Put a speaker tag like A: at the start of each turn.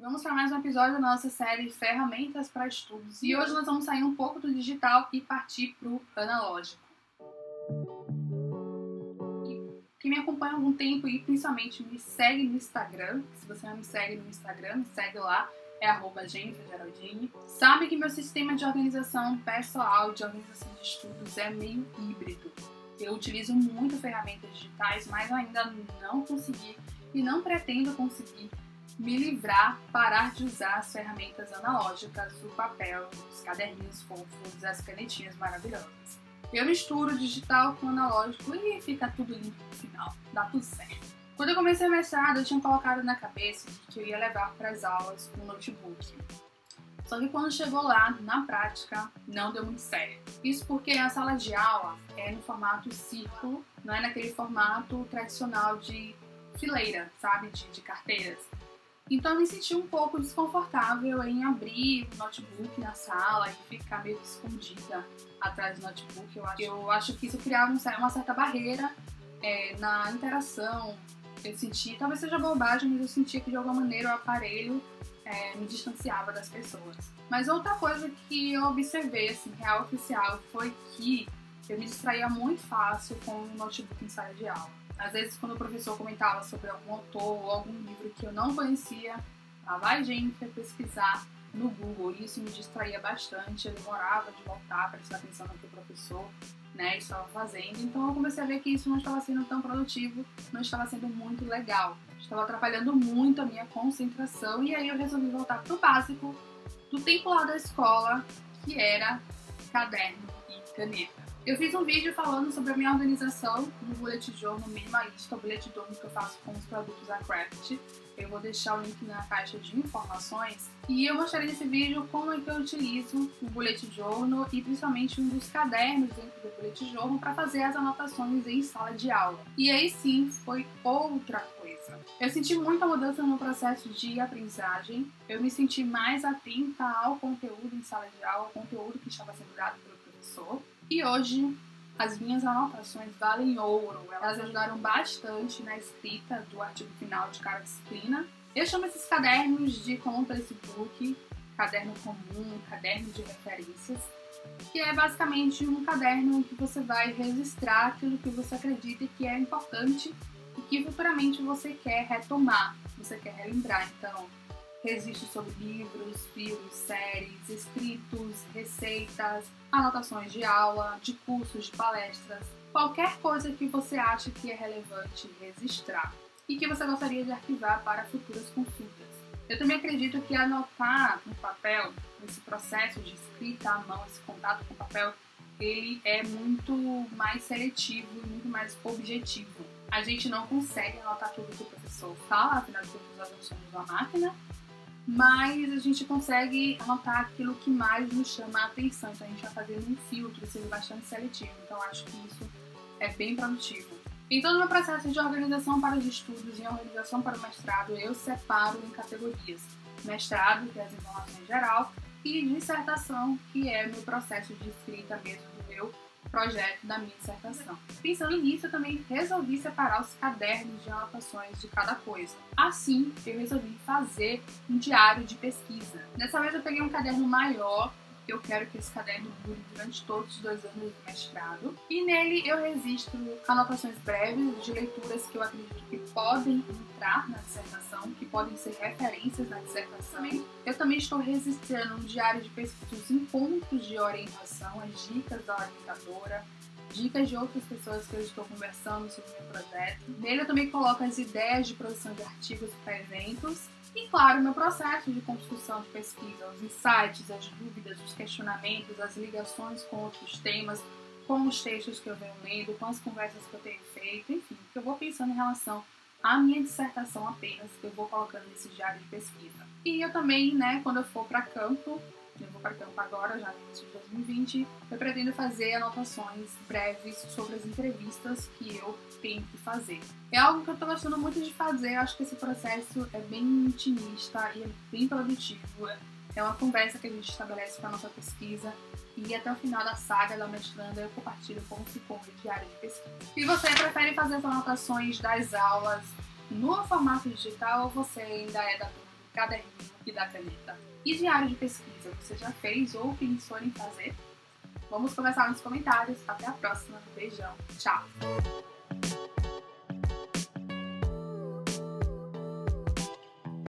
A: Vamos para mais um episódio da nossa série Ferramentas para Estudos. E hoje nós vamos sair um pouco do digital e partir para o analógico. E quem me acompanha há algum tempo e principalmente me segue no Instagram, se você não me segue no Instagram, me segue lá, é arroba Geraldine. Sabe que meu sistema de organização pessoal, de organização de estudos é meio híbrido. Eu utilizo muito ferramentas digitais, mas ainda não consegui e não pretendo conseguir me livrar, parar de usar as ferramentas analógicas, o papel, os caderninhos fofos, as canetinhas maravilhosas. Eu misturo digital com analógico e fica tudo limpo no final, dá tudo certo. Quando eu comecei o mestrado, eu tinha colocado na cabeça que eu ia levar para as aulas um notebook. Só que quando chegou lá, na prática, não deu muito certo. Isso porque a sala de aula é no formato círculo, não é naquele formato tradicional de fileira, sabe? De, de carteiras. Então eu me senti um pouco desconfortável em abrir o notebook na sala e ficar meio escondida atrás do notebook. Eu acho, eu acho que isso criava uma certa barreira é, na interação. Eu senti, talvez seja bobagem, mas eu sentia que de alguma maneira o aparelho é, me distanciava das pessoas. Mas outra coisa que eu observei, assim, real oficial, foi que eu me distraía muito fácil com o notebook em sala de aula. Às vezes, quando o professor comentava sobre algum autor ou algum livro que eu não conhecia, lá vai gente pesquisar no Google. Isso me distraía bastante, eu demorava de voltar, prestar atenção no que o professor né, estava fazendo. Então eu comecei a ver que isso não estava sendo tão produtivo, não estava sendo muito legal estava atrapalhando muito a minha concentração e aí eu resolvi voltar pro básico do tempo lá da escola, que era caderno e caneta. Eu fiz um vídeo falando sobre a minha organização no bullet journal minimalista, o bullet journal que eu faço com os produtos da Craft. Eu vou deixar o link na caixa de informações. E eu mostrarei nesse vídeo como é que eu utilizo o bullet journal e principalmente um dos cadernos dentro do bullet journal para fazer as anotações em sala de aula. E aí sim, foi outra coisa. Eu senti muita mudança no processo de aprendizagem. Eu me senti mais atenta ao conteúdo em sala de aula, ao conteúdo que estava sendo dado pelo professor. E hoje as minhas anotações valem ouro. Elas ajudaram bastante na escrita do artigo final de cada disciplina. Eu chamo esses cadernos de esse book, caderno comum, caderno de referências, que é basicamente um caderno que você vai registrar aquilo que você acredita que é importante e que futuramente você quer retomar, você quer relembrar. Então, registro sobre livros, filmes, séries, escritos, receitas, anotações de aula, de cursos, de palestras, qualquer coisa que você ache que é relevante registrar e que você gostaria de arquivar para futuras consultas. Eu também acredito que anotar no papel, esse processo de escrita à mão, esse contato com o papel, ele é muito mais seletivo e muito mais objetivo. A gente não consegue anotar tudo que o professor fala, afinal de contas nós somos uma máquina, mas a gente consegue anotar aquilo que mais nos chama a atenção. Então a gente vai fazendo um filtro, sendo bastante seletivo. Então acho que isso é bem produtivo. Então, no meu processo de organização para os estudos e organização para o mestrado, eu separo em categorias: mestrado, que é as informações geral, e dissertação, que é o meu processo de escrita mesmo meu projeto da minha dissertação. Pensando nisso, eu também resolvi separar os cadernos de anotações de cada coisa. Assim, eu resolvi fazer um diário de pesquisa. Dessa vez eu peguei um caderno maior eu quero que esse caderno dure durante todos os dois anos do mestrado. E nele eu registro anotações breves de leituras que eu acredito que podem entrar na dissertação, que podem ser referências na dissertação. Eu também estou registrando um diário de pesquisa, os encontros de orientação, as dicas da orientadora, dicas de outras pessoas que eu estou conversando sobre o meu projeto. Nele eu também coloco as ideias de produção de artigos para eventos e, claro, meu processo de construção de pesquisa, os insights, as dúvidas, os questionamentos, as ligações com outros temas, com os textos que eu venho lendo, com as conversas que eu tenho feito, enfim, que eu vou pensando em relação à minha dissertação apenas, que eu vou colocando nesse diário de pesquisa. E eu também, né, quando eu for para campo, eu vou para campo agora, já no início de 2020, eu pretendo fazer anotações breves sobre as entrevistas que eu tenho que fazer. É algo que eu tô gostando muito de fazer, eu acho que esse processo é bem intimista e é bem produtivo. É uma conversa que a gente estabelece para a nossa pesquisa e até o final da saga da mestranda eu compartilho como o diário de pesquisa. Se você prefere fazer as anotações das aulas no formato digital ou você ainda é da turma caderninho e da caneta. E diário de pesquisa, você já fez ou pensou em fazer? Vamos conversar nos comentários. Até a próxima. Beijão. Tchau.